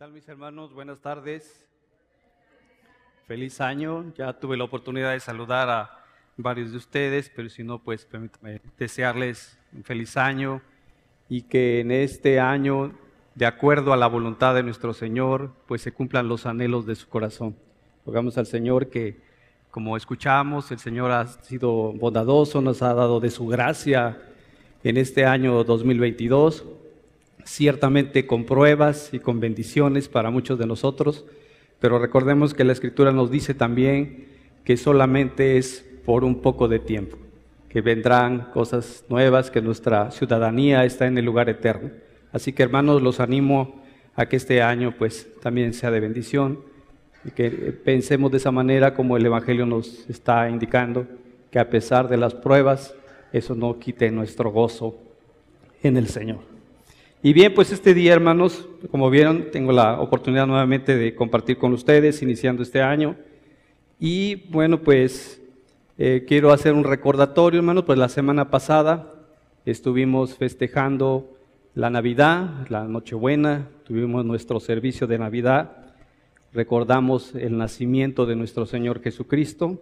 tal mis hermanos? Buenas tardes. Feliz año. Ya tuve la oportunidad de saludar a varios de ustedes, pero si no, pues permítame desearles un feliz año y que en este año, de acuerdo a la voluntad de nuestro Señor, pues se cumplan los anhelos de su corazón. Rogamos al Señor que, como escuchamos, el Señor ha sido bondadoso, nos ha dado de su gracia en este año 2022 ciertamente con pruebas y con bendiciones para muchos de nosotros, pero recordemos que la Escritura nos dice también que solamente es por un poco de tiempo, que vendrán cosas nuevas, que nuestra ciudadanía está en el lugar eterno. Así que hermanos, los animo a que este año pues también sea de bendición y que pensemos de esa manera como el Evangelio nos está indicando, que a pesar de las pruebas, eso no quite nuestro gozo en el Señor. Y bien, pues este día, hermanos, como vieron, tengo la oportunidad nuevamente de compartir con ustedes, iniciando este año. Y bueno, pues eh, quiero hacer un recordatorio, hermanos, pues la semana pasada estuvimos festejando la Navidad, la Nochebuena, tuvimos nuestro servicio de Navidad, recordamos el nacimiento de nuestro Señor Jesucristo.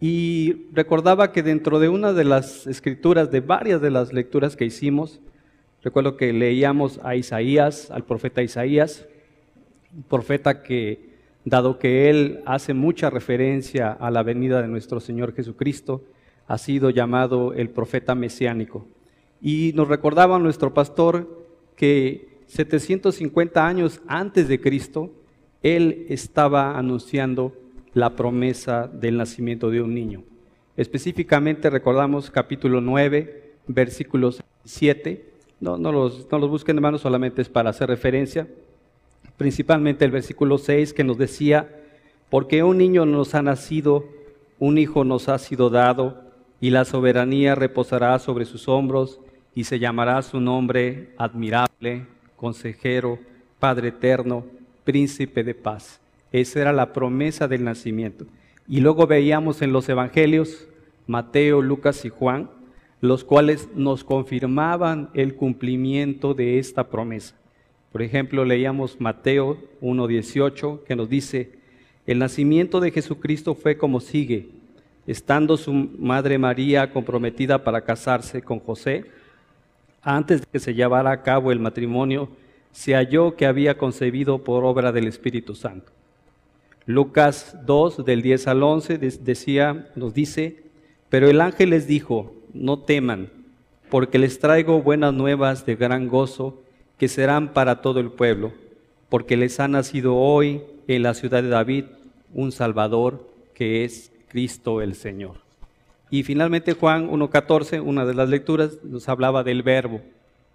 Y recordaba que dentro de una de las escrituras, de varias de las lecturas que hicimos, Recuerdo que leíamos a Isaías, al profeta Isaías, un profeta que, dado que él hace mucha referencia a la venida de nuestro Señor Jesucristo, ha sido llamado el profeta mesiánico. Y nos recordaba nuestro pastor que 750 años antes de Cristo, él estaba anunciando la promesa del nacimiento de un niño. Específicamente recordamos capítulo 9, versículos 7, no, no, los, no los busquen hermanos, solamente es para hacer referencia. Principalmente el versículo 6 que nos decía, porque un niño nos ha nacido, un hijo nos ha sido dado, y la soberanía reposará sobre sus hombros, y se llamará su nombre admirable, consejero, Padre eterno, príncipe de paz. Esa era la promesa del nacimiento. Y luego veíamos en los evangelios, Mateo, Lucas y Juan, los cuales nos confirmaban el cumplimiento de esta promesa. Por ejemplo, leíamos Mateo 1.18 que nos dice, el nacimiento de Jesucristo fue como sigue, estando su madre María comprometida para casarse con José, antes de que se llevara a cabo el matrimonio, se halló que había concebido por obra del Espíritu Santo. Lucas 2, del 10 al 11, decía, nos dice, pero el ángel les dijo, no teman, porque les traigo buenas nuevas de gran gozo que serán para todo el pueblo, porque les ha nacido hoy en la ciudad de David un Salvador que es Cristo el Señor. Y finalmente Juan 1.14, una de las lecturas, nos hablaba del verbo.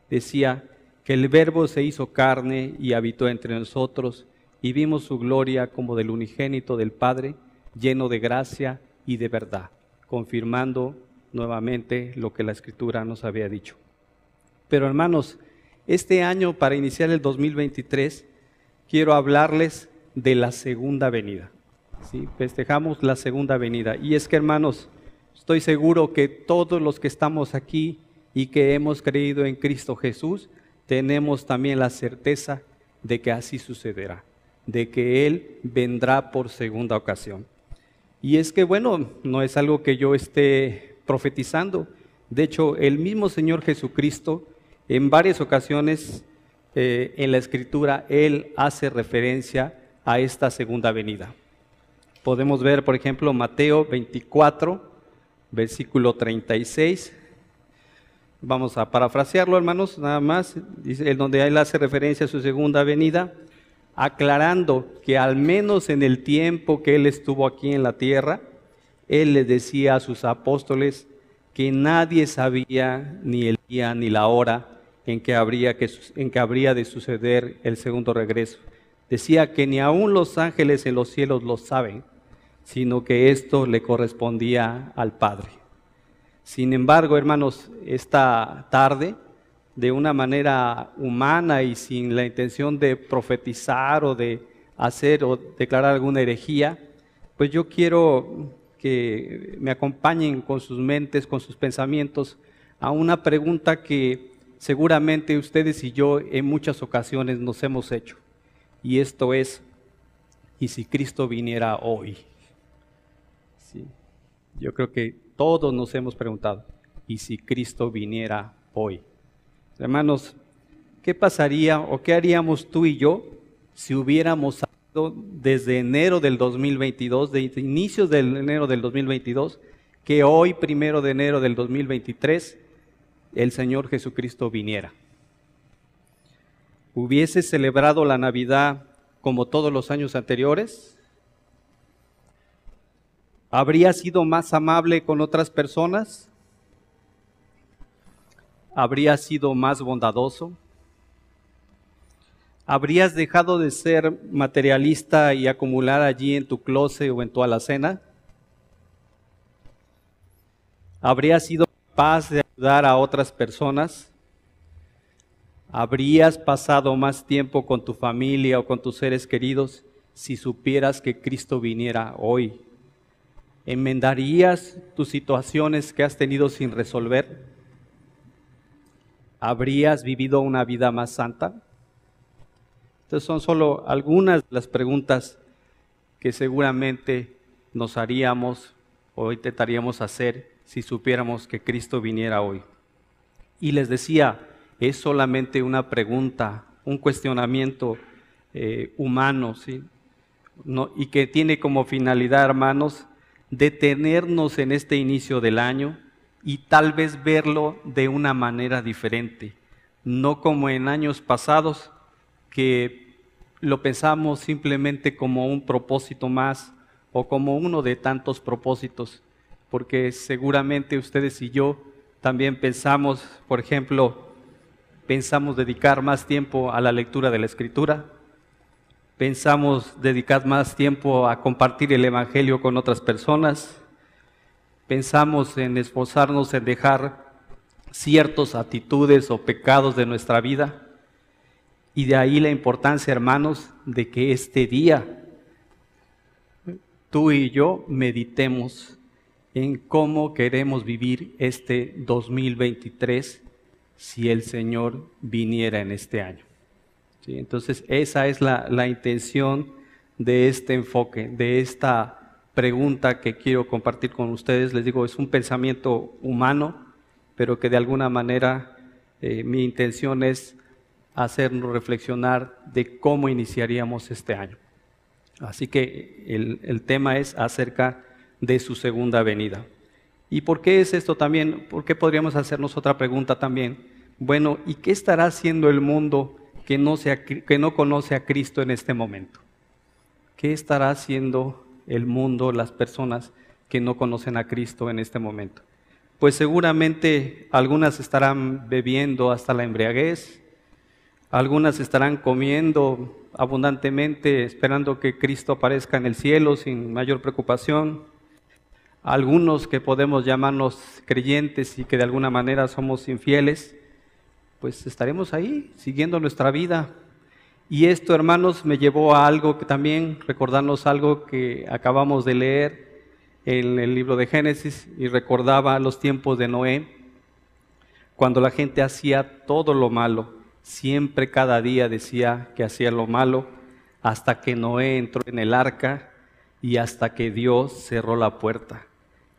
Decía que el verbo se hizo carne y habitó entre nosotros y vimos su gloria como del unigénito del Padre, lleno de gracia y de verdad, confirmando nuevamente lo que la escritura nos había dicho. Pero hermanos, este año para iniciar el 2023 quiero hablarles de la segunda venida. ¿sí? Festejamos la segunda venida. Y es que hermanos, estoy seguro que todos los que estamos aquí y que hemos creído en Cristo Jesús, tenemos también la certeza de que así sucederá, de que Él vendrá por segunda ocasión. Y es que, bueno, no es algo que yo esté profetizando. De hecho, el mismo Señor Jesucristo, en varias ocasiones eh, en la Escritura, Él hace referencia a esta segunda venida. Podemos ver, por ejemplo, Mateo 24, versículo 36. Vamos a parafrasearlo, hermanos, nada más, dice, donde Él hace referencia a su segunda venida, aclarando que al menos en el tiempo que Él estuvo aquí en la tierra, él les decía a sus apóstoles que nadie sabía ni el día ni la hora en que habría, que, en que habría de suceder el segundo regreso. Decía que ni aun los ángeles en los cielos lo saben, sino que esto le correspondía al Padre. Sin embargo, hermanos, esta tarde, de una manera humana y sin la intención de profetizar o de hacer o declarar alguna herejía, pues yo quiero que me acompañen con sus mentes, con sus pensamientos, a una pregunta que seguramente ustedes y yo en muchas ocasiones nos hemos hecho. y esto es, ¿y si Cristo viniera hoy? Sí. Yo creo que todos nos hemos preguntado, ¿y si Cristo viniera hoy? Hermanos, ¿qué pasaría o qué haríamos tú y yo si hubiéramos desde enero del 2022, de inicios del enero del 2022, que hoy, primero de enero del 2023, el Señor Jesucristo viniera? ¿Hubiese celebrado la Navidad como todos los años anteriores? ¿Habría sido más amable con otras personas? ¿Habría sido más bondadoso? ¿Habrías dejado de ser materialista y acumular allí en tu closet o en tu alacena? ¿Habrías sido capaz de ayudar a otras personas? ¿Habrías pasado más tiempo con tu familia o con tus seres queridos si supieras que Cristo viniera hoy? ¿Enmendarías tus situaciones que has tenido sin resolver? ¿Habrías vivido una vida más santa? Estas son solo algunas de las preguntas que seguramente nos haríamos o intentaríamos hacer si supiéramos que Cristo viniera hoy. Y les decía, es solamente una pregunta, un cuestionamiento eh, humano, ¿sí? y que tiene como finalidad, hermanos, detenernos en este inicio del año y tal vez verlo de una manera diferente, no como en años pasados que lo pensamos simplemente como un propósito más o como uno de tantos propósitos, porque seguramente ustedes y yo también pensamos, por ejemplo, pensamos dedicar más tiempo a la lectura de la escritura, pensamos dedicar más tiempo a compartir el Evangelio con otras personas, pensamos en esforzarnos en dejar ciertas actitudes o pecados de nuestra vida. Y de ahí la importancia, hermanos, de que este día tú y yo meditemos en cómo queremos vivir este 2023 si el Señor viniera en este año. Entonces, esa es la, la intención de este enfoque, de esta pregunta que quiero compartir con ustedes. Les digo, es un pensamiento humano, pero que de alguna manera eh, mi intención es hacernos reflexionar de cómo iniciaríamos este año. Así que el, el tema es acerca de su segunda venida. ¿Y por qué es esto también? ¿Por qué podríamos hacernos otra pregunta también? Bueno, ¿y qué estará haciendo el mundo que no, sea, que no conoce a Cristo en este momento? ¿Qué estará haciendo el mundo, las personas que no conocen a Cristo en este momento? Pues seguramente algunas estarán bebiendo hasta la embriaguez, algunas estarán comiendo abundantemente esperando que Cristo aparezca en el cielo sin mayor preocupación. Algunos que podemos llamarnos creyentes y que de alguna manera somos infieles, pues estaremos ahí siguiendo nuestra vida. Y esto, hermanos, me llevó a algo que también, recordarnos algo que acabamos de leer en el libro de Génesis y recordaba los tiempos de Noé, cuando la gente hacía todo lo malo, siempre cada día decía que hacía lo malo, hasta que Noé entró en el arca y hasta que Dios cerró la puerta.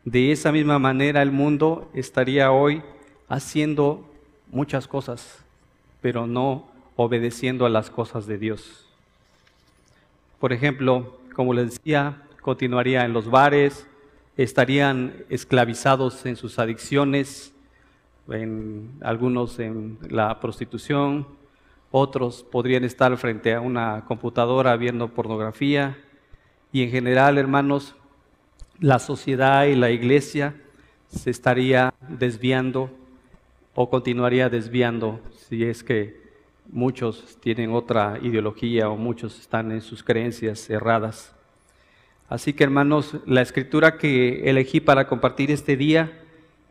De esa misma manera el mundo estaría hoy haciendo muchas cosas, pero no obedeciendo a las cosas de Dios. Por ejemplo, como les decía, continuaría en los bares, estarían esclavizados en sus adicciones, en algunos en la prostitución, otros podrían estar frente a una computadora viendo pornografía y en general, hermanos, la sociedad y la iglesia se estaría desviando o continuaría desviando si es que muchos tienen otra ideología o muchos están en sus creencias erradas. Así que hermanos, la escritura que elegí para compartir este día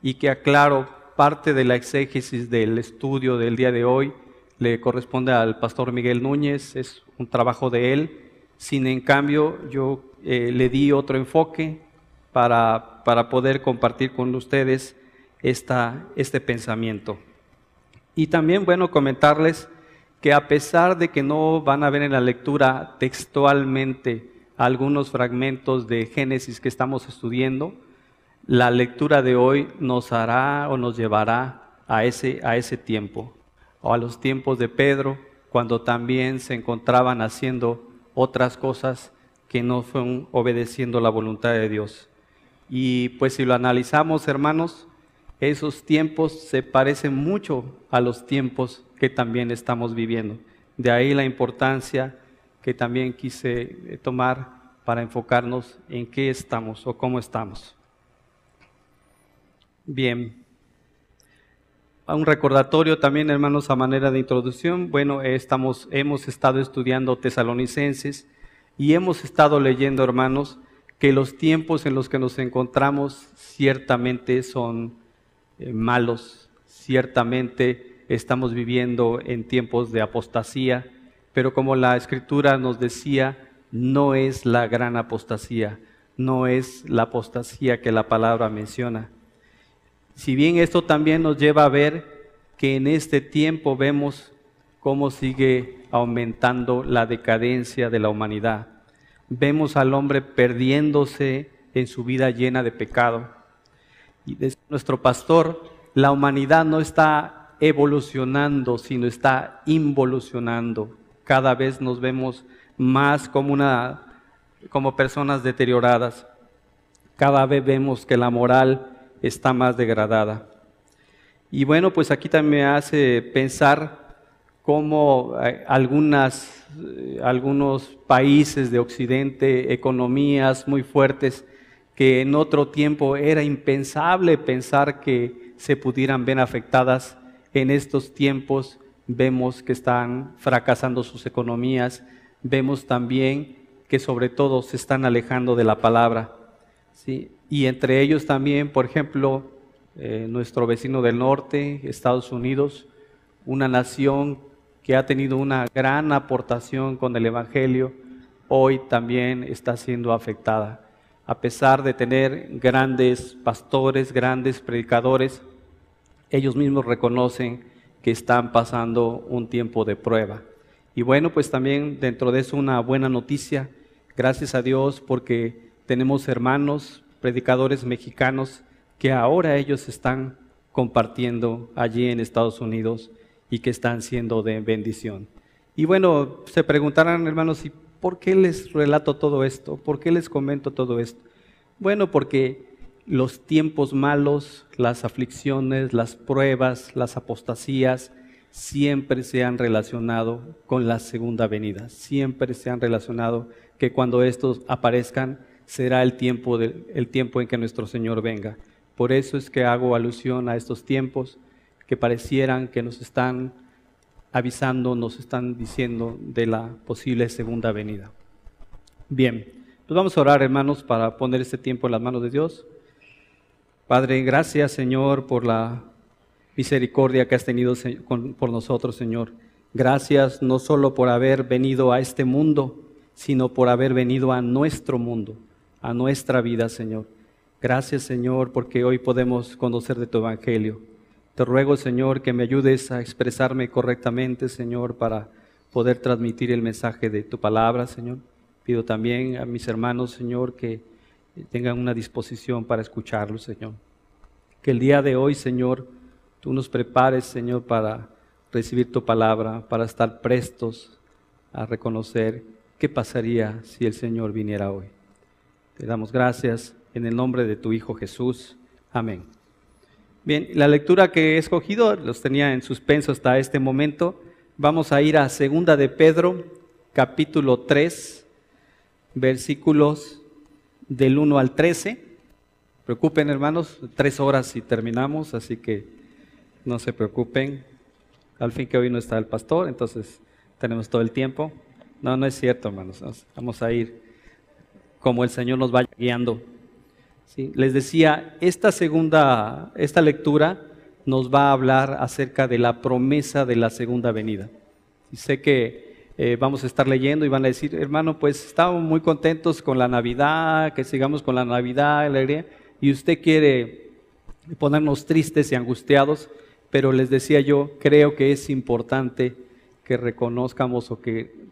y que aclaro parte de la exégesis del estudio del día de hoy le corresponde al pastor Miguel Núñez, es un trabajo de él. Sin en cambio, yo eh, le di otro enfoque para, para poder compartir con ustedes esta, este pensamiento. Y también, bueno, comentarles que a pesar de que no van a ver en la lectura textualmente algunos fragmentos de Génesis que estamos estudiando, la lectura de hoy nos hará o nos llevará a ese, a ese tiempo, o a los tiempos de Pedro, cuando también se encontraban haciendo otras cosas que no fueron obedeciendo la voluntad de Dios. Y pues si lo analizamos, hermanos, esos tiempos se parecen mucho a los tiempos que también estamos viviendo. De ahí la importancia que también quise tomar para enfocarnos en qué estamos o cómo estamos. Bien, un recordatorio también, hermanos, a manera de introducción. Bueno, estamos, hemos estado estudiando tesalonicenses y hemos estado leyendo, hermanos, que los tiempos en los que nos encontramos ciertamente son eh, malos, ciertamente estamos viviendo en tiempos de apostasía, pero como la escritura nos decía, no es la gran apostasía, no es la apostasía que la palabra menciona. Si bien esto también nos lleva a ver que en este tiempo vemos cómo sigue aumentando la decadencia de la humanidad. Vemos al hombre perdiéndose en su vida llena de pecado. Y desde nuestro pastor, la humanidad no está evolucionando, sino está involucionando. Cada vez nos vemos más como, una, como personas deterioradas. Cada vez vemos que la moral está más degradada. Y bueno, pues aquí también me hace pensar cómo eh, algunas, eh, algunos países de Occidente, economías muy fuertes, que en otro tiempo era impensable pensar que se pudieran ver afectadas, en estos tiempos vemos que están fracasando sus economías, vemos también que sobre todo se están alejando de la palabra. ¿sí? Y entre ellos también, por ejemplo, eh, nuestro vecino del norte, Estados Unidos, una nación que ha tenido una gran aportación con el Evangelio, hoy también está siendo afectada. A pesar de tener grandes pastores, grandes predicadores, ellos mismos reconocen que están pasando un tiempo de prueba. Y bueno, pues también dentro de eso una buena noticia, gracias a Dios porque tenemos hermanos, predicadores mexicanos que ahora ellos están compartiendo allí en Estados Unidos y que están siendo de bendición. Y bueno, se preguntarán hermanos, ¿y por qué les relato todo esto? ¿Por qué les comento todo esto? Bueno, porque los tiempos malos, las aflicciones, las pruebas, las apostasías, siempre se han relacionado con la segunda venida, siempre se han relacionado que cuando estos aparezcan, será el tiempo, el tiempo en que nuestro Señor venga. Por eso es que hago alusión a estos tiempos que parecieran que nos están avisando, nos están diciendo de la posible segunda venida. Bien, pues vamos a orar, hermanos, para poner este tiempo en las manos de Dios. Padre, gracias, Señor, por la misericordia que has tenido por nosotros, Señor. Gracias no solo por haber venido a este mundo, sino por haber venido a nuestro mundo a nuestra vida, Señor. Gracias, Señor, porque hoy podemos conocer de tu Evangelio. Te ruego, Señor, que me ayudes a expresarme correctamente, Señor, para poder transmitir el mensaje de tu palabra, Señor. Pido también a mis hermanos, Señor, que tengan una disposición para escucharlo, Señor. Que el día de hoy, Señor, tú nos prepares, Señor, para recibir tu palabra, para estar prestos a reconocer qué pasaría si el Señor viniera hoy. Te damos gracias en el nombre de tu Hijo Jesús. Amén. Bien, la lectura que he escogido los tenía en suspenso hasta este momento. Vamos a ir a Segunda de Pedro, capítulo 3, versículos del 1 al 13. Preocupen, hermanos, tres horas y terminamos, así que no se preocupen. Al fin que hoy no está el pastor, entonces tenemos todo el tiempo. No, no es cierto, hermanos. Vamos a ir como el Señor nos vaya guiando. Les decía, esta segunda, esta lectura nos va a hablar acerca de la promesa de la segunda venida. Sé que eh, vamos a estar leyendo y van a decir, hermano, pues estamos muy contentos con la Navidad, que sigamos con la Navidad, alegría, y usted quiere ponernos tristes y angustiados, pero les decía yo, creo que es importante que reconozcamos o que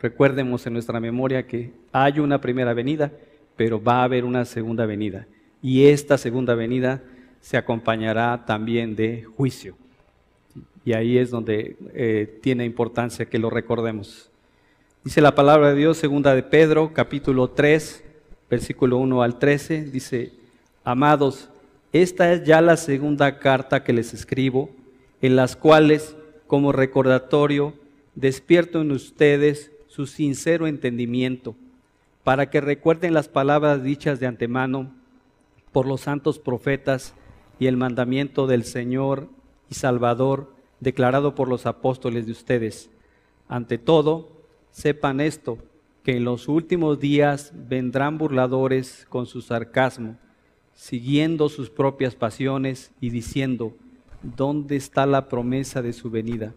recuerdemos en nuestra memoria que hay una primera venida, pero va a haber una segunda venida. Y esta segunda venida se acompañará también de juicio. Y ahí es donde eh, tiene importancia que lo recordemos. Dice la palabra de Dios, segunda de Pedro, capítulo 3, versículo 1 al 13, dice, amados, esta es ya la segunda carta que les escribo, en las cuales, como recordatorio, despierto en ustedes su sincero entendimiento, para que recuerden las palabras dichas de antemano por los santos profetas y el mandamiento del Señor y Salvador declarado por los apóstoles de ustedes. Ante todo, sepan esto, que en los últimos días vendrán burladores con su sarcasmo, siguiendo sus propias pasiones y diciendo, ¿dónde está la promesa de su venida?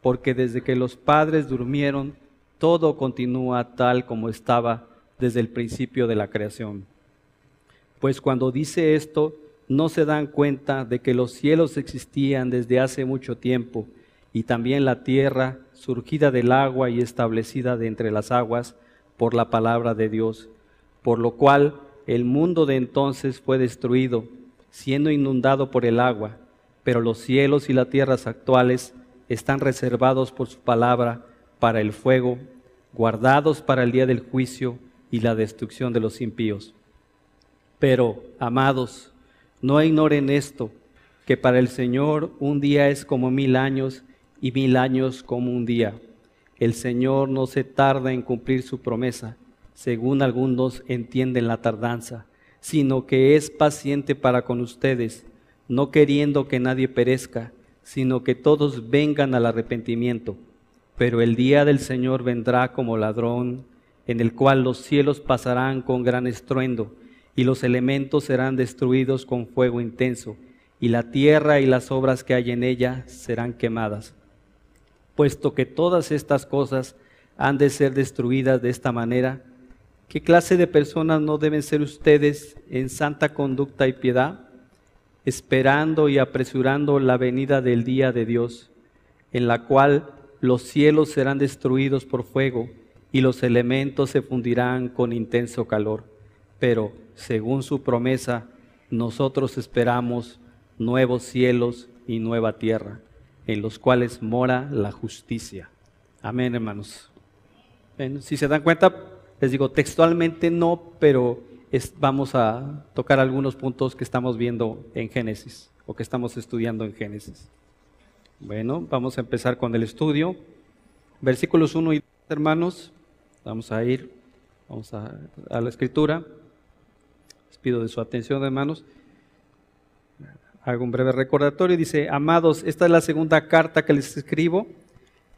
Porque desde que los padres durmieron, todo continúa tal como estaba desde el principio de la creación. Pues cuando dice esto, no se dan cuenta de que los cielos existían desde hace mucho tiempo y también la tierra, surgida del agua y establecida de entre las aguas por la palabra de Dios, por lo cual el mundo de entonces fue destruido, siendo inundado por el agua, pero los cielos y las tierras actuales están reservados por su palabra para el fuego, guardados para el día del juicio y la destrucción de los impíos. Pero, amados, no ignoren esto, que para el Señor un día es como mil años y mil años como un día. El Señor no se tarda en cumplir su promesa, según algunos entienden la tardanza, sino que es paciente para con ustedes, no queriendo que nadie perezca, sino que todos vengan al arrepentimiento. Pero el día del Señor vendrá como ladrón, en el cual los cielos pasarán con gran estruendo, y los elementos serán destruidos con fuego intenso, y la tierra y las obras que hay en ella serán quemadas. Puesto que todas estas cosas han de ser destruidas de esta manera, ¿qué clase de personas no deben ser ustedes en santa conducta y piedad, esperando y apresurando la venida del día de Dios, en la cual los cielos serán destruidos por fuego y los elementos se fundirán con intenso calor. Pero, según su promesa, nosotros esperamos nuevos cielos y nueva tierra, en los cuales mora la justicia. Amén, hermanos. si se dan cuenta, les digo textualmente no, pero vamos a tocar algunos puntos que estamos viendo en Génesis o que estamos estudiando en Génesis. Bueno, vamos a empezar con el estudio. Versículos 1 y 2, hermanos. Vamos a ir, vamos a, la escritura. Les pido de su atención, hermanos. Hago un breve recordatorio. Dice, amados, esta es la segunda carta que les escribo,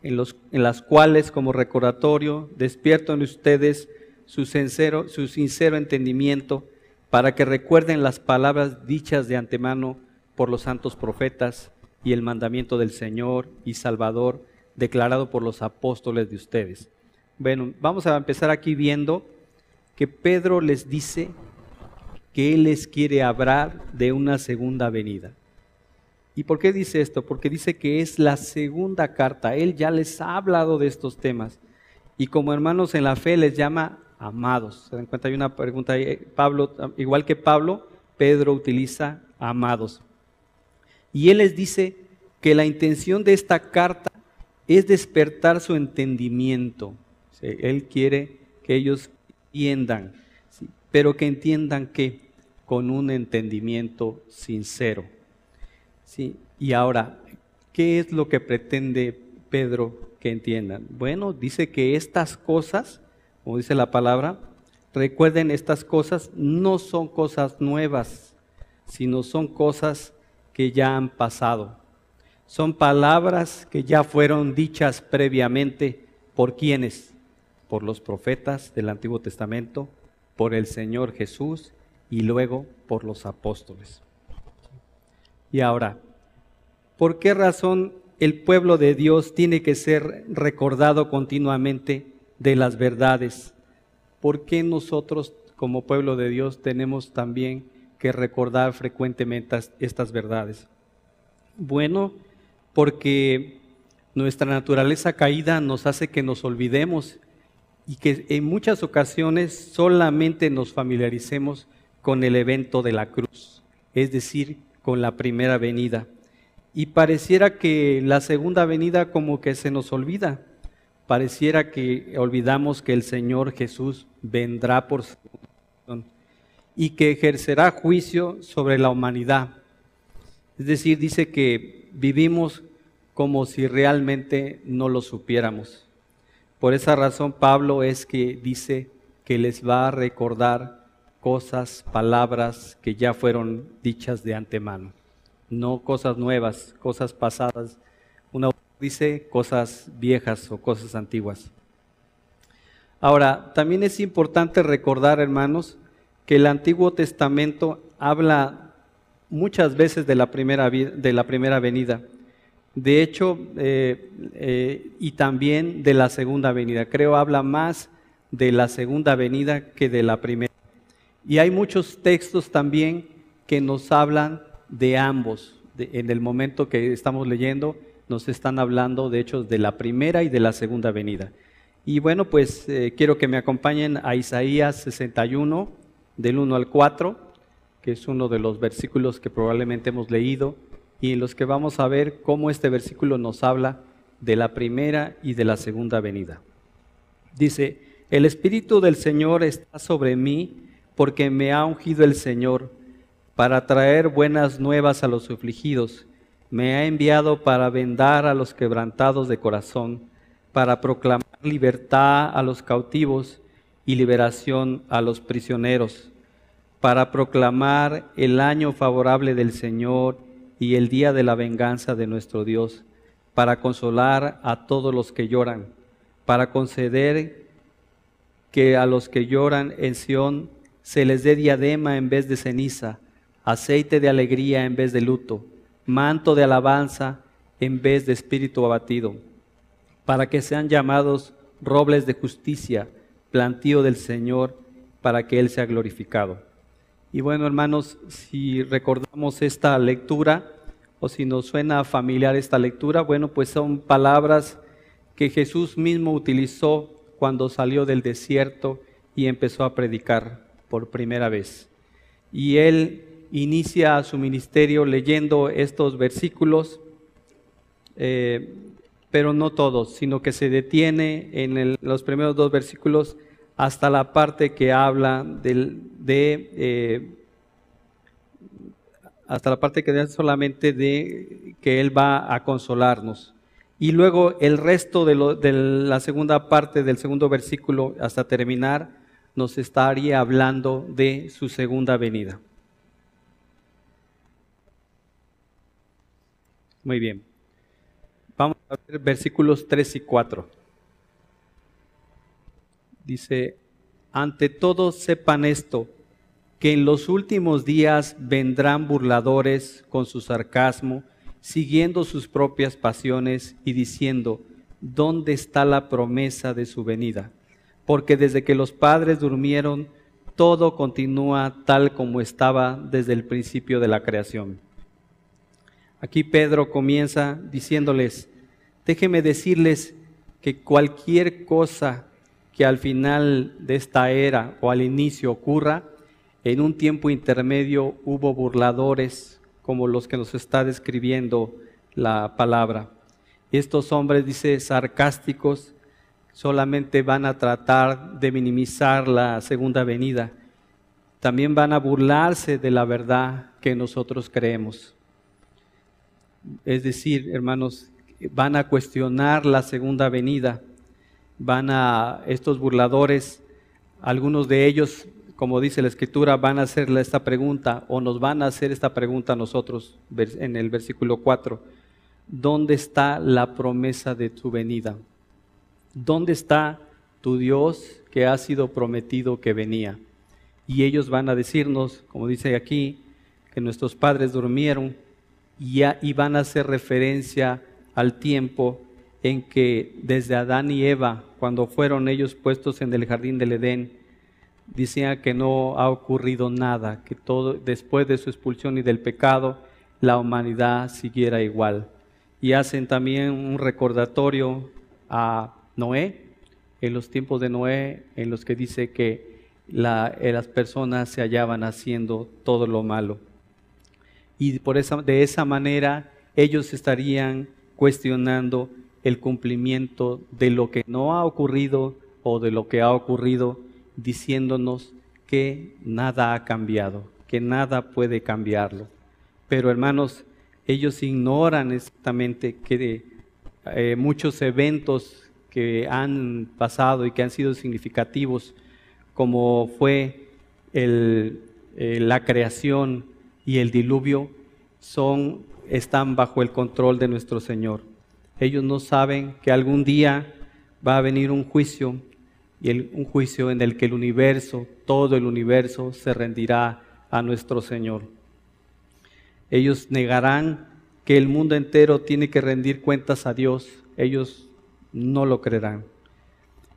en, los, en las cuales, como recordatorio, despierto en ustedes su sincero, su sincero entendimiento para que recuerden las palabras dichas de antemano por los santos profetas y el mandamiento del Señor y Salvador declarado por los apóstoles de ustedes. Bueno, vamos a empezar aquí viendo que Pedro les dice que él les quiere hablar de una segunda venida. ¿Y por qué dice esto? Porque dice que es la segunda carta. Él ya les ha hablado de estos temas. Y como hermanos en la fe les llama amados. ¿Se dan cuenta? Hay una pregunta. Pablo, igual que Pablo, Pedro utiliza amados. Y él les dice que la intención de esta carta es despertar su entendimiento. Él quiere que ellos entiendan, pero que entiendan que con un entendimiento sincero. ¿sí? Y ahora, ¿qué es lo que pretende Pedro que entiendan? Bueno, dice que estas cosas, como dice la palabra, recuerden estas cosas no son cosas nuevas, sino son cosas que ya han pasado. Son palabras que ya fueron dichas previamente por quienes, por los profetas del Antiguo Testamento, por el Señor Jesús y luego por los apóstoles. Y ahora, ¿por qué razón el pueblo de Dios tiene que ser recordado continuamente de las verdades? ¿Por qué nosotros como pueblo de Dios tenemos también que recordar frecuentemente estas verdades? Bueno, porque Nuestra naturaleza caída nos hace que nos olvidemos y que en muchas ocasiones solamente nos familiaricemos con el evento de la cruz, es decir, con la primera venida. Y pareciera que la segunda venida como que se nos olvida. Pareciera que olvidamos que el Señor Jesús vendrá por su y que ejercerá juicio sobre la humanidad. Es decir, dice que vivimos como si realmente no lo supiéramos. Por esa razón Pablo es que dice que les va a recordar cosas, palabras que ya fueron dichas de antemano, no cosas nuevas, cosas pasadas. Una dice cosas viejas o cosas antiguas. Ahora, también es importante recordar, hermanos, que el Antiguo Testamento habla muchas veces de la primera, de la primera venida. De hecho, eh, eh, y también de la segunda venida. Creo habla más de la segunda venida que de la primera. Y hay muchos textos también que nos hablan de ambos. en el momento que estamos leyendo, nos están hablando, de hecho, de la primera y de la segunda venida. Y bueno, pues eh, quiero que me acompañen a Isaías 61, del 1 al 4, que es uno de los versículos que probablemente hemos leído y en los que vamos a ver cómo este versículo nos habla de la primera y de la segunda venida. Dice, el Espíritu del Señor está sobre mí porque me ha ungido el Señor para traer buenas nuevas a los afligidos. Me ha enviado para vendar a los quebrantados de corazón, para proclamar libertad a los cautivos y liberación a los prisioneros, para proclamar el año favorable del Señor y el día de la venganza de nuestro Dios, para consolar a todos los que lloran, para conceder que a los que lloran en Sión se les dé diadema en vez de ceniza, aceite de alegría en vez de luto, manto de alabanza en vez de espíritu abatido, para que sean llamados robles de justicia, plantío del Señor, para que Él sea glorificado. Y bueno, hermanos, si recordamos esta lectura o si nos suena familiar esta lectura, bueno, pues son palabras que Jesús mismo utilizó cuando salió del desierto y empezó a predicar por primera vez. Y él inicia su ministerio leyendo estos versículos, eh, pero no todos, sino que se detiene en los primeros dos versículos hasta la parte que habla de, eh, hasta la parte que habla solamente de que Él va a consolarnos. Y luego el resto de, de la segunda parte del segundo versículo hasta terminar nos estaría hablando de su segunda venida. Muy bien. Vamos a ver versículos 3 y 4. Dice, ante todo sepan esto, que en los últimos días vendrán burladores con su sarcasmo, siguiendo sus propias pasiones y diciendo, ¿dónde está la promesa de su venida? Porque desde que los padres durmieron, todo continúa tal como estaba desde el principio de la creación. Aquí Pedro comienza diciéndoles, déjeme decirles que cualquier cosa que al final de esta era o al inicio ocurra, en un tiempo intermedio hubo burladores como los que nos está describiendo la palabra. Estos hombres, dice, sarcásticos, solamente van a tratar de minimizar la segunda venida. También van a burlarse de la verdad que nosotros creemos. Es decir, hermanos, van a cuestionar la segunda venida. Van a, estos burladores, algunos de ellos, como dice la escritura, van a hacerle esta pregunta o nos van a hacer esta pregunta a nosotros en el versículo 4. ¿Dónde está la promesa de tu venida? ¿Dónde está tu Dios que ha sido prometido que venía? Y ellos van a decirnos, como dice aquí, que nuestros padres durmieron y, van a hacer referencia al tiempo en que desde Adán y Eva, cuando fueron ellos puestos en el jardín del Edén, decían que no ha ocurrido nada, que todo después de su expulsión y del pecado, la humanidad siguiera igual. y hacen también un recordatorio a Noé, en los tiempos de Noé, en los que dice que eh, las personas se hallaban haciendo todo lo malo. Y por esa, de esa manera ellos estarían cuestionando el cumplimiento de lo que no ha ocurrido o de lo que ha ocurrido, diciéndonos que nada ha cambiado, que nada puede cambiarlo. Pero hermanos, ellos ignoran exactamente que eh, muchos eventos que han pasado y que han sido significativos, como fue el, eh, la creación y el diluvio, son, están bajo el control de nuestro Señor. Ellos no saben que algún día va a venir un juicio, y un juicio en el que el universo, todo el universo, se rendirá a nuestro Señor. Ellos negarán que el mundo entero tiene que rendir cuentas a Dios. Ellos no lo creerán.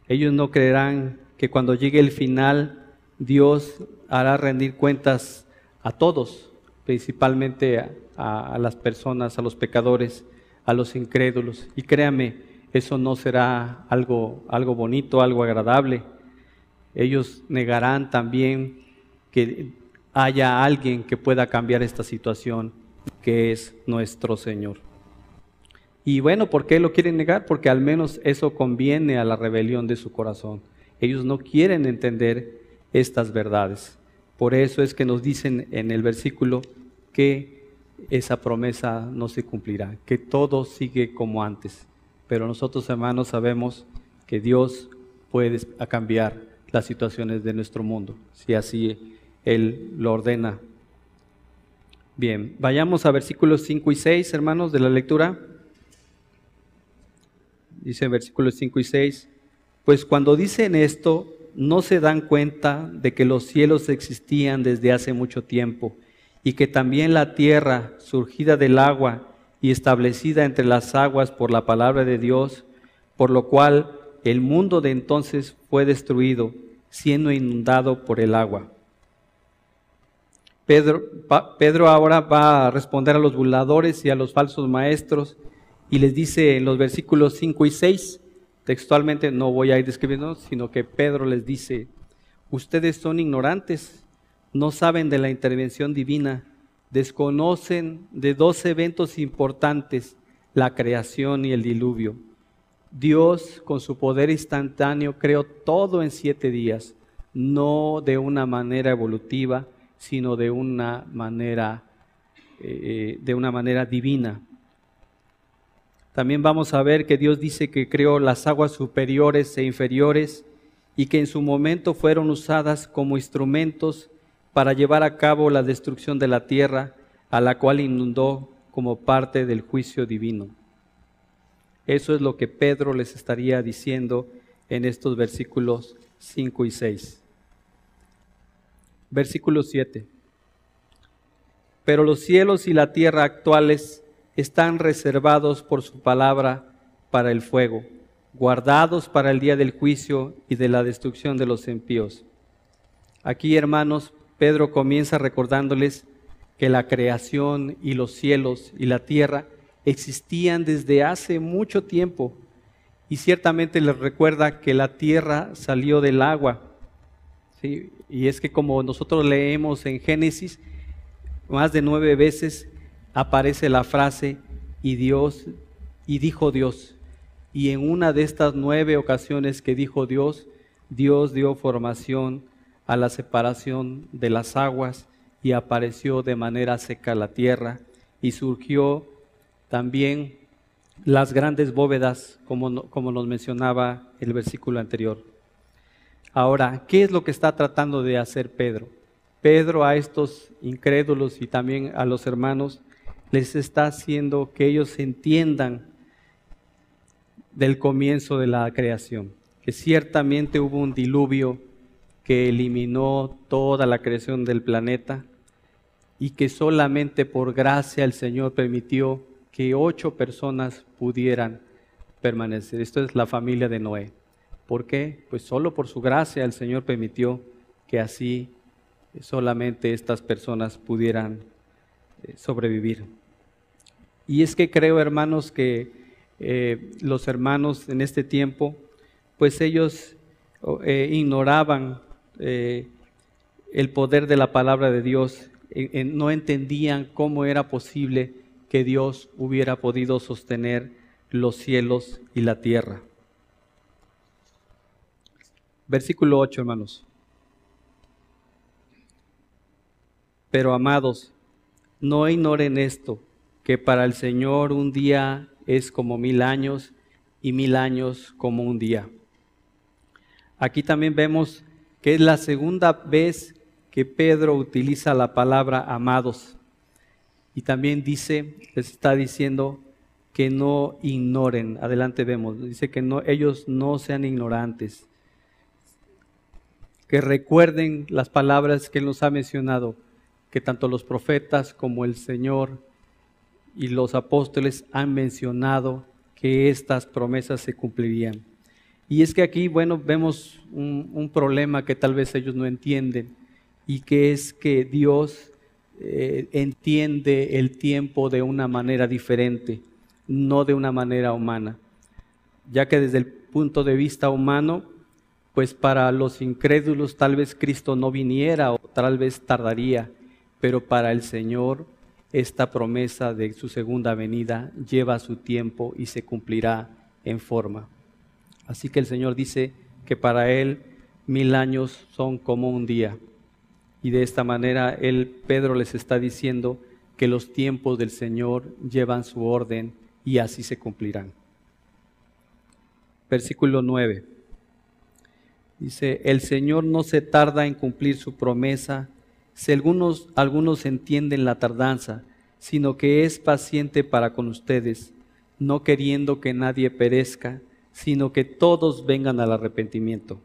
Ellos no creerán que cuando llegue el final Dios hará rendir cuentas a todos, principalmente a, las personas, a los pecadores, a los incrédulos. Y créame, eso no será algo, algo bonito, algo agradable. Ellos negarán también que haya alguien que pueda cambiar esta situación, que es nuestro Señor. Y bueno, ¿por qué lo quieren negar? Porque al menos eso conviene a la rebelión de su corazón. Ellos no quieren entender estas verdades. Por eso es que nos dicen en el versículo que esa promesa no se cumplirá, que todo sigue como antes. Pero nosotros, hermanos, sabemos que Dios puede cambiar las situaciones de nuestro mundo, si así Él lo ordena. Bien, vayamos a versículos 5 y 6, hermanos, de la lectura dice en versículos 5 y 6, pues cuando dicen esto, no se dan cuenta de que los cielos existían desde hace mucho tiempo y que también la tierra, surgida del agua y establecida entre las aguas por la palabra de Dios, por lo cual el mundo de entonces fue destruido, siendo inundado por el agua. Pedro, Pedro ahora va a responder a los burladores y a los falsos maestros y les dice en los versículos 5 y 6, textualmente no voy a ir describiendo, sino que Pedro les dice, ustedes son ignorantes, no saben de la intervención divina, desconocen de dos eventos importantes, la creación y el diluvio. Dios, con su poder instantáneo, creó todo en siete días, no de una manera evolutiva, sino de una manera, eh, de una manera divina. También vamos a ver que Dios dice que creó las aguas superiores e inferiores y que en su momento fueron usadas como instrumentos para llevar a cabo la destrucción de la tierra, a la cual inundó como parte del juicio divino. Eso es lo que Pedro les estaría diciendo en estos versículos 5 y 6. Versículo 7. Pero los cielos y la tierra actuales están reservados por su palabra para el fuego, guardados para el día del juicio y de la destrucción de los impíos. Aquí, hermanos, Pedro comienza recordándoles que la creación y los cielos y la tierra existían desde hace mucho tiempo y ciertamente les recuerda que la tierra salió del agua. Y es que como nosotros leemos en Génesis, más de nueve veces aparece la frase y Dios y dijo Dios. Y en una de estas nueve ocasiones que dijo Dios, Dios dio formación a la separación de las aguas y apareció de manera seca la tierra y surgió también las grandes bóvedas, como, como nos mencionaba el versículo anterior. Ahora, ¿qué es lo que está tratando de hacer Pedro? Pedro a estos incrédulos y también a los hermanos les está haciendo que ellos entiendan del comienzo de la creación, que ciertamente hubo un diluvio que eliminó toda la creación del planeta y que solamente por gracia el Señor permitió que ocho personas pudieran permanecer. Esto es la familia de Noé. ¿Por qué? Pues solo por su gracia el Señor permitió que así solamente estas personas pudieran eh, sobrevivir. Y es que creo, hermanos, que eh, los hermanos en este tiempo, pues ellos eh, ignoraban eh, el poder de la palabra de Dios, no entendían cómo era posible que Dios hubiera podido sostener los cielos y la tierra. Versículo 8, hermanos. Pero amados, no ignoren esto, que para el Señor un día es como mil años y mil años como un día. Aquí también vemos que es la segunda vez que Pedro utiliza la palabra amados. Y también dice, les está diciendo que no ignoren. Adelante vemos, dice que no, ellos no sean ignorantes. Que recuerden las palabras que él nos ha mencionado que tanto los profetas como el Señor y los apóstoles han mencionado que estas promesas se cumplirían. Y es que aquí, bueno, vemos un, problema que tal vez ellos no entienden y que es que Dios eh, entiende el tiempo de una manera diferente, no de una manera humana, ya que desde el punto de vista humano, pues para los incrédulos tal vez Cristo no viniera o tal vez tardaría pero para el Señor esta promesa de su segunda venida lleva su tiempo y se cumplirá en forma. Así que el Señor dice que para Él mil años son como un día. Y de esta manera Él, Pedro les está diciendo que los tiempos del Señor llevan su orden y así se cumplirán. Versículo 9. Dice, el Señor no se tarda en cumplir su promesa, si algunos, algunos entienden la tardanza, sino que es paciente para con ustedes, no queriendo que nadie perezca, sino que todos vengan al arrepentimiento.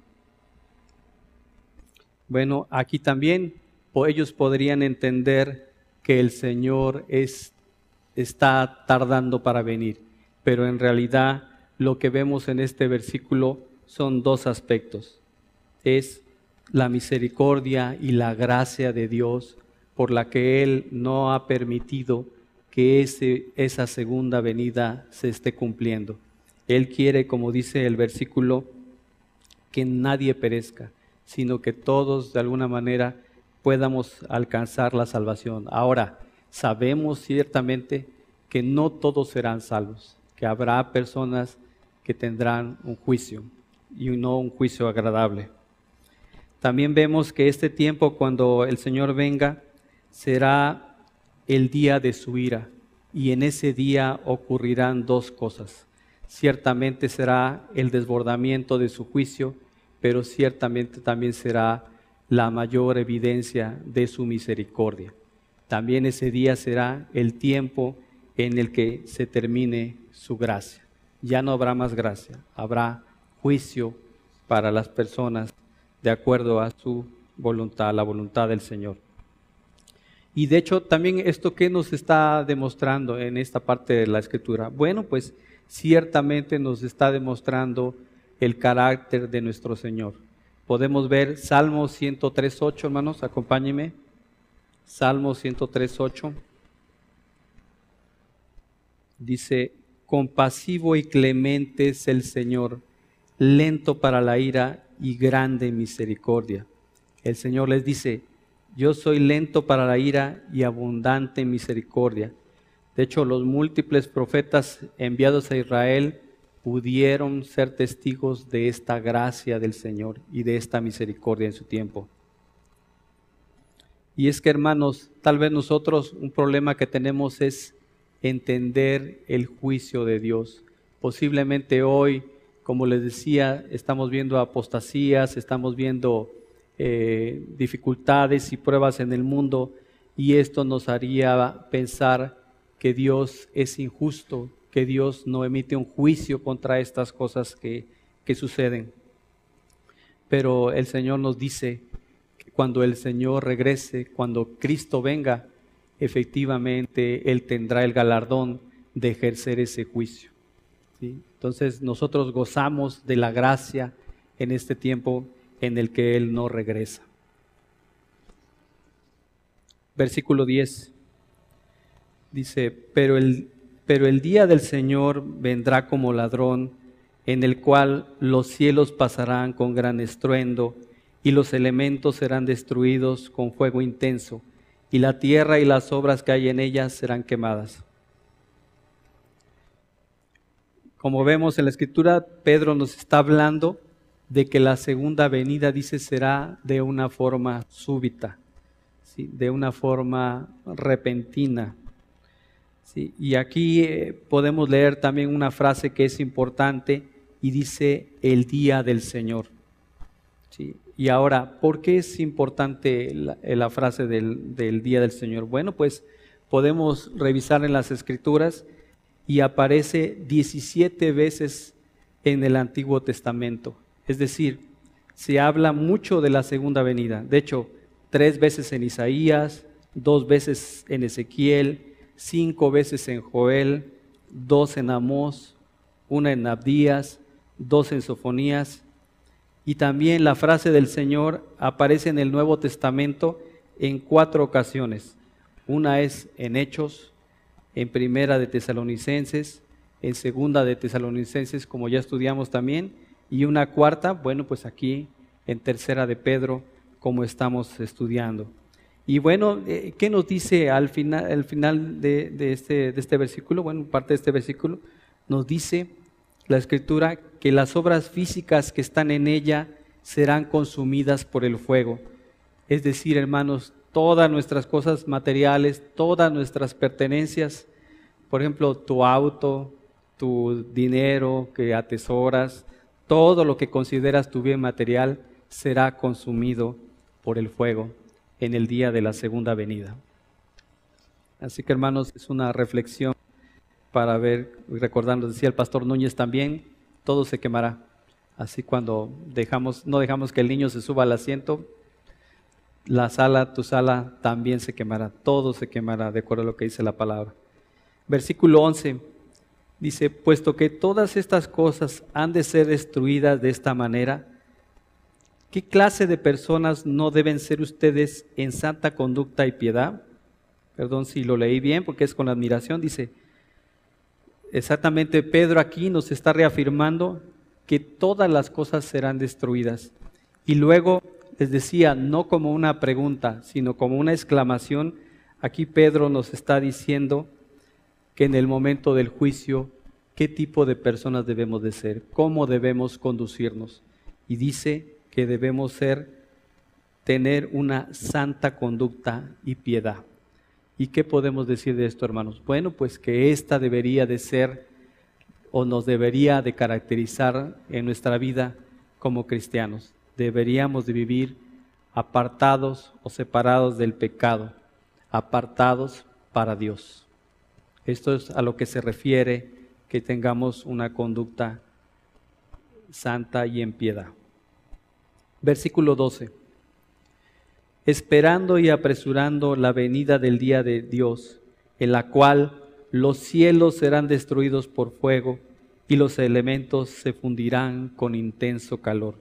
Bueno, aquí también ellos podrían entender que el Señor es, está tardando para venir, pero en realidad lo que vemos en este versículo son dos aspectos. Es la misericordia y la gracia de Dios por la que Él no ha permitido que ese, esa segunda venida se esté cumpliendo. Él quiere, como dice el versículo, que nadie perezca, sino que todos de alguna manera podamos alcanzar la salvación. Ahora, sabemos ciertamente que no todos serán salvos, que habrá personas que tendrán un juicio y no un juicio agradable. También vemos que este tiempo, cuando el Señor venga, será el día de su ira. Y en ese día ocurrirán dos cosas. Ciertamente será el desbordamiento de su juicio, pero ciertamente también será la mayor evidencia de su misericordia. También ese día será el tiempo en el que se termine su gracia. Ya no habrá más gracia, habrá juicio para las personas de acuerdo a su voluntad, la voluntad del Señor. Y de hecho, también esto que nos está demostrando en esta parte de la escritura, bueno, pues ciertamente nos está demostrando el carácter de nuestro Señor. Podemos ver Salmo 103.8, hermanos, acompáñenme. Salmo 103.8. Dice, compasivo y clemente es el Señor, lento para la ira y grande misericordia. El Señor les dice, yo soy lento para la ira y abundante misericordia. De hecho, los múltiples profetas enviados a Israel pudieron ser testigos de esta gracia del Señor y de esta misericordia en su tiempo. Y es que, hermanos, tal vez nosotros un problema que tenemos es entender el juicio de Dios. Posiblemente hoy como les decía, estamos viendo apostasías, estamos viendo eh, dificultades y pruebas en el mundo y esto nos haría pensar que Dios es injusto, que Dios no emite un juicio contra estas cosas que, que suceden. Pero el Señor nos dice que cuando el Señor regrese, cuando Cristo venga, efectivamente Él tendrá el galardón de ejercer ese juicio. Entonces nosotros gozamos de la gracia en este tiempo en el que Él no regresa. Versículo 10 dice, pero el, pero el día del Señor vendrá como ladrón, en el cual los cielos pasarán con gran estruendo, y los elementos serán destruidos con fuego intenso, y la tierra y las obras que hay en ellas serán quemadas. Como vemos en la escritura, Pedro nos está hablando de que la segunda venida, dice, será de una forma súbita, de una forma repentina. Y aquí eh, podemos leer también una frase que es importante y dice el día del Señor. Y ahora, ¿por qué es importante la, frase del, del, día del Señor? Bueno, pues podemos revisar en las escrituras y aparece 17 veces en el Antiguo Testamento. Es decir, se habla mucho de la segunda venida. De hecho, tres veces en Isaías, dos veces en Ezequiel, cinco veces en Joel, dos en Amós, una en Abdías, dos en Sofonías. Y también la frase del Señor aparece en el Nuevo Testamento en cuatro ocasiones. Una es en Hechos, en Primera de Tesalonicenses, en Segunda de Tesalonicenses, como ya estudiamos también, y una cuarta, bueno, pues aquí en Tercera de Pedro, como estamos estudiando. Y bueno, eh, ¿qué nos dice al final, al final de, este, de este versículo? Bueno, parte de este versículo nos dice la escritura que las obras físicas que están en ella serán consumidas por el fuego. Es decir, hermanos, todas nuestras cosas materiales, todas nuestras pertenencias, por ejemplo, tu auto, tu dinero que atesoras, todo lo que consideras tu bien material será consumido por el fuego en el día de la segunda venida. Así que hermanos, es una reflexión para ver, recordando, decía el pastor Núñez también, todo se quemará. Así cuando dejamos, no dejamos que el niño se suba al asiento, la sala, tu sala también se quemará, todo se quemará, de acuerdo a lo que dice la palabra. Versículo 11 dice, puesto que todas estas cosas han de ser destruidas de esta manera, ¿Qué clase de personas no deben ser ustedes en santa conducta y piedad? Perdón si lo leí bien porque es con admiración. Dice, exactamente Pedro aquí nos está reafirmando que todas las cosas serán destruidas. Y luego les decía, no como una pregunta, sino como una exclamación, aquí Pedro nos está diciendo que en el momento del juicio, qué tipo de personas debemos de ser, cómo debemos conducirnos. Y dice, que debemos ser, tener una santa conducta y piedad. ¿Y qué podemos decir de esto, hermanos? Bueno, pues que esta debería de ser o nos debería de caracterizar en nuestra vida como cristianos. Deberíamos de vivir apartados o separados del pecado, apartados para Dios. Esto es a lo que se refiere que tengamos una conducta santa y en piedad. Versículo 12. Esperando y apresurando la venida del día de Dios, en la cual los cielos serán destruidos por fuego y los elementos se fundirán con intenso calor.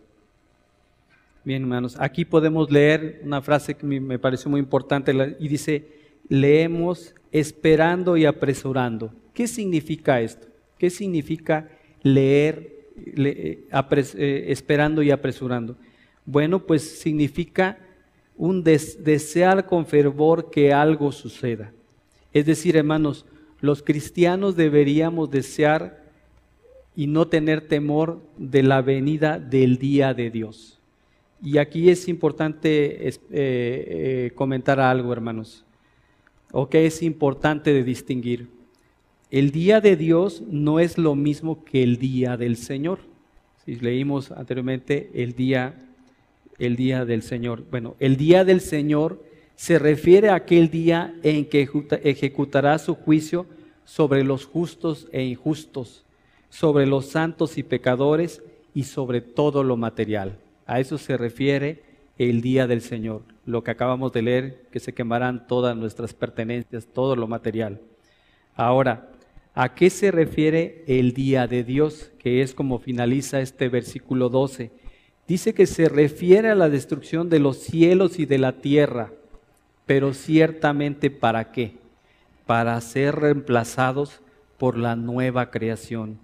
Bien, hermanos, aquí podemos leer una frase que me pareció muy importante y dice, leemos esperando y apresurando. ¿Qué significa esto? ¿Qué significa leer eh, eh, esperando y apresurando? Bueno, pues significa un desear con fervor que algo suceda. Es decir, hermanos, los cristianos deberíamos desear y no tener temor de la venida del día de Dios. Y aquí es importante eh, eh, comentar algo, hermanos, o que es importante de distinguir. El día de Dios no es lo mismo que el día del Señor. Si leímos anteriormente el día el día del Señor. Bueno, el día del Señor se refiere a aquel día en que ejecutará su juicio sobre los justos e injustos, sobre los santos y pecadores y sobre todo lo material. A eso se refiere el día del Señor, lo que acabamos de leer, que se quemarán todas nuestras pertenencias, todo lo material. Ahora, ¿a qué se refiere el día de Dios? Que es como finaliza este versículo 12 dice que se refiere a la destrucción de los cielos y de la tierra, pero ciertamente para qué? Para ser reemplazados por la nueva creación,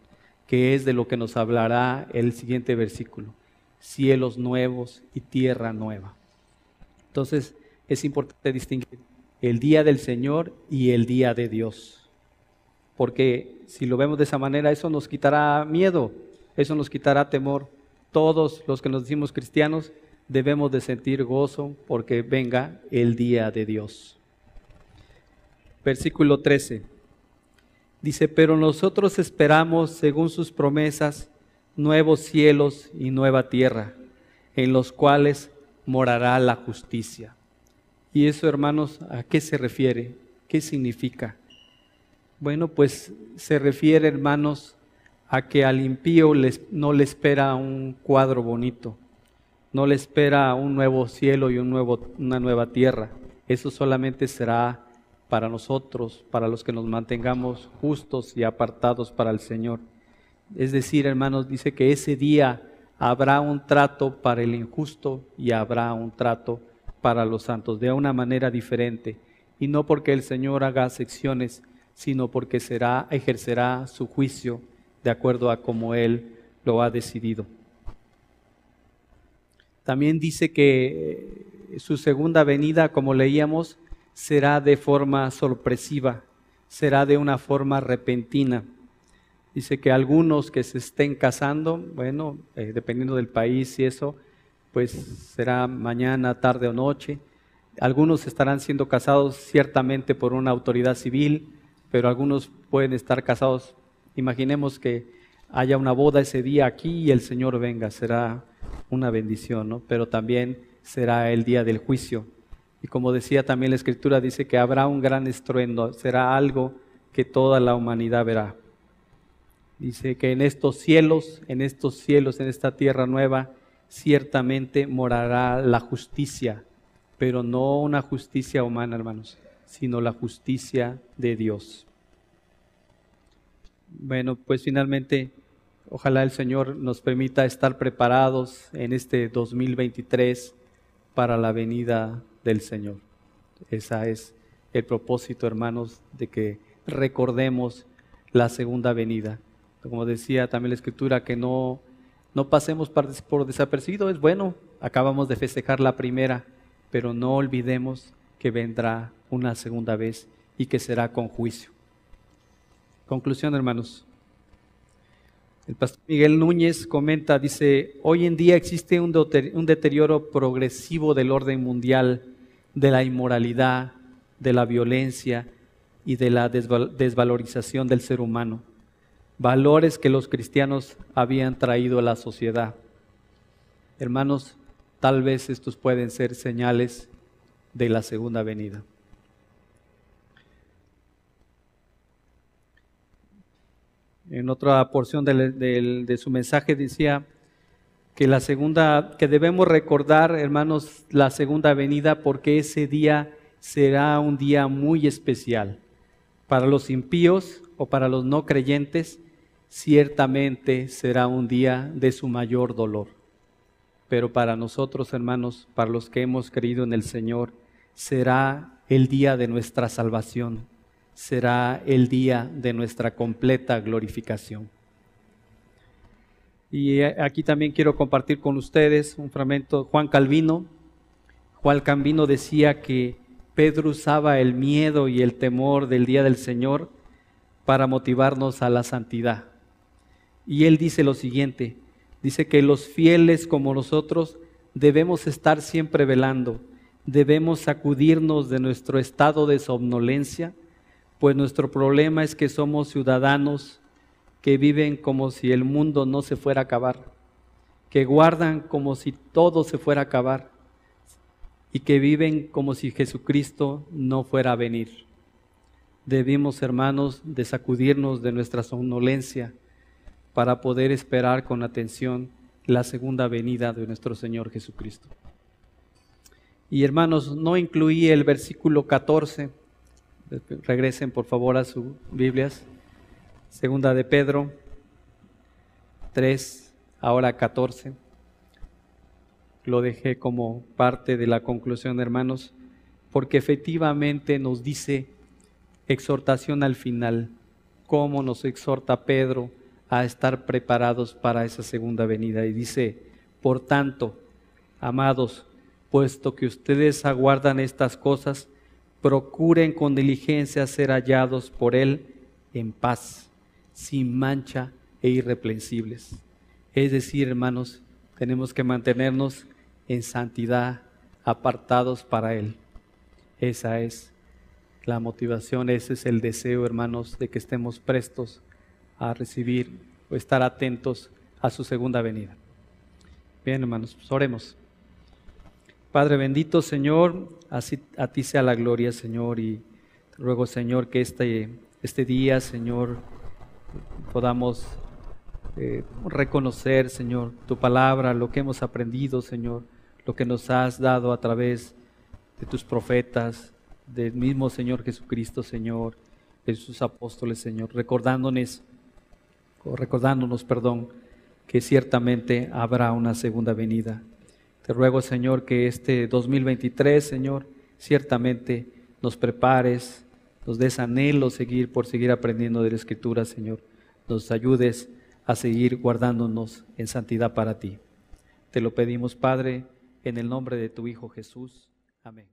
que es de lo que nos hablará el siguiente versículo. Cielos nuevos y tierra nueva. Entonces es importante distinguir el día del Señor y el día de Dios. Porque si lo vemos de esa manera, eso nos quitará miedo, eso nos quitará temor. Todos los que nos decimos cristianos debemos de sentir gozo porque venga el día de Dios. Versículo 13. Dice, pero nosotros esperamos, según sus promesas, nuevos cielos y nueva tierra, en los cuales morará la justicia. Y eso, hermanos, ¿a qué se refiere? ¿Qué significa? Bueno, pues se refiere, hermanos, a que al impío no le espera un cuadro bonito, no le espera un nuevo cielo y una nueva tierra. Eso solamente será para nosotros, para los que nos mantengamos justos y apartados para el Señor. Es decir, hermanos, dice que ese día habrá un trato para el injusto y habrá un trato para los santos, de una manera diferente. Y no porque el Señor haga secciones, sino porque será, ejercerá su juicio de acuerdo a como Él lo ha decidido. También dice que eh, su segunda venida, como leíamos, será de forma sorpresiva, será de una forma repentina. Dice que algunos que se estén casando, bueno, eh, dependiendo del país y eso, pues será mañana, tarde o noche. Algunos estarán siendo casados ciertamente por una autoridad civil, pero algunos pueden estar casados. Imaginemos que haya una boda ese día aquí y el Señor venga, será una bendición, ¿no? Pero también será el día del juicio. Y como decía también la Escritura, dice que habrá un gran estruendo, será algo que toda la humanidad verá. Dice que en estos cielos, en estos cielos, en esta tierra nueva, ciertamente morará la justicia, pero no una justicia humana, hermanos, sino la justicia de Dios. Bueno, pues finalmente, ojalá el Señor nos permita estar preparados en este 2023 para la venida del Señor. Ese es el propósito, hermanos, de que recordemos la segunda venida. Como decía también la Escritura, que no, no pasemos por desapercibido, es bueno, acabamos de festejar la primera, pero no olvidemos que vendrá una segunda vez y que será con juicio. Conclusión, hermanos. El pastor Miguel Núñez comenta, dice, hoy en día existe un deterioro progresivo del orden mundial de la inmoralidad, de la violencia y de la desvalorización del ser humano. Valores que los cristianos habían traído a la sociedad. Hermanos, tal vez estos pueden ser señales de la segunda venida. En otra porción de, su mensaje decía, que la segunda, que debemos recordar, hermanos, la segunda venida, porque ese día será un día muy especial. Para los impíos o para los no creyentes, ciertamente será un día de su mayor dolor. Pero para nosotros, hermanos, para los que hemos creído en el Señor, será el día de nuestra salvación, será el día de nuestra completa glorificación. Y aquí también quiero compartir con ustedes un fragmento Juan Calvino. Juan Calvino decía que Pedro usaba el miedo y el temor del día del Señor para motivarnos a la santidad. Y él dice lo siguiente, dice que los fieles como nosotros debemos estar siempre velando, debemos sacudirnos de nuestro estado de somnolencia, pues nuestro problema es que somos ciudadanos que viven como si el mundo no se fuera a acabar, que guardan como si todo se fuera a acabar y que viven como si Jesucristo no fuera a venir. Debimos, hermanos, de sacudirnos de nuestra somnolencia para poder esperar con atención la segunda venida de nuestro Señor Jesucristo. Y hermanos, no incluí el versículo 14. Regresen por favor a sus Biblias. Segunda de Pedro 3, ahora 14. Lo dejé como parte de la conclusión, hermanos, porque efectivamente nos dice exhortación al final. cómo nos exhorta Pedro a estar preparados para esa segunda venida. Y dice, por tanto, amados, puesto que ustedes aguardan estas cosas, procuren con diligencia ser hallados por Él en paz, sin mancha e irreprensibles. Es decir, hermanos, tenemos que mantenernos en santidad, apartados para Él. Esa es la motivación, ese es el deseo, hermanos, de que estemos prestos a recibir o estar atentos a su segunda venida. Bien, hermanos, pues oremos. Padre bendito, Señor, así a ti sea la gloria, Señor, y ruego, Señor, que este, este día, Señor, podamos eh, reconocer, Señor, tu palabra, lo que hemos aprendido, Señor, lo que nos has dado a través de tus profetas, del mismo Señor Jesucristo, Señor, de sus apóstoles, Señor, recordándonos, o recordándonos, perdón, que ciertamente habrá una segunda venida. Te ruego, Señor, que este 2023, Señor, ciertamente nos prepares, nos des anhelo seguir por seguir aprendiendo de la Escritura, Señor. Nos ayudes a seguir guardándonos en santidad para ti. Te lo pedimos, Padre, en el nombre de tu Hijo Jesús. Amén.